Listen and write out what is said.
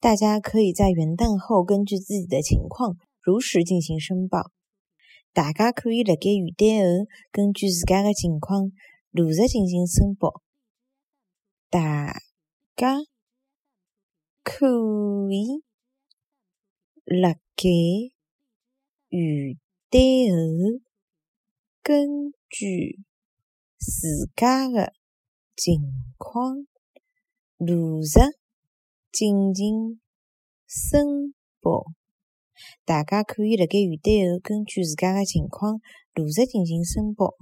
大家可以在元旦后根据自己的情况如实进行申报。大家可以辣盖元旦后根据自家的情况如实进行申报。大家可以辣盖元旦后根据自家的情况如实进行申报。大家可以辣盖元旦后根据自家的情况如实进行申报。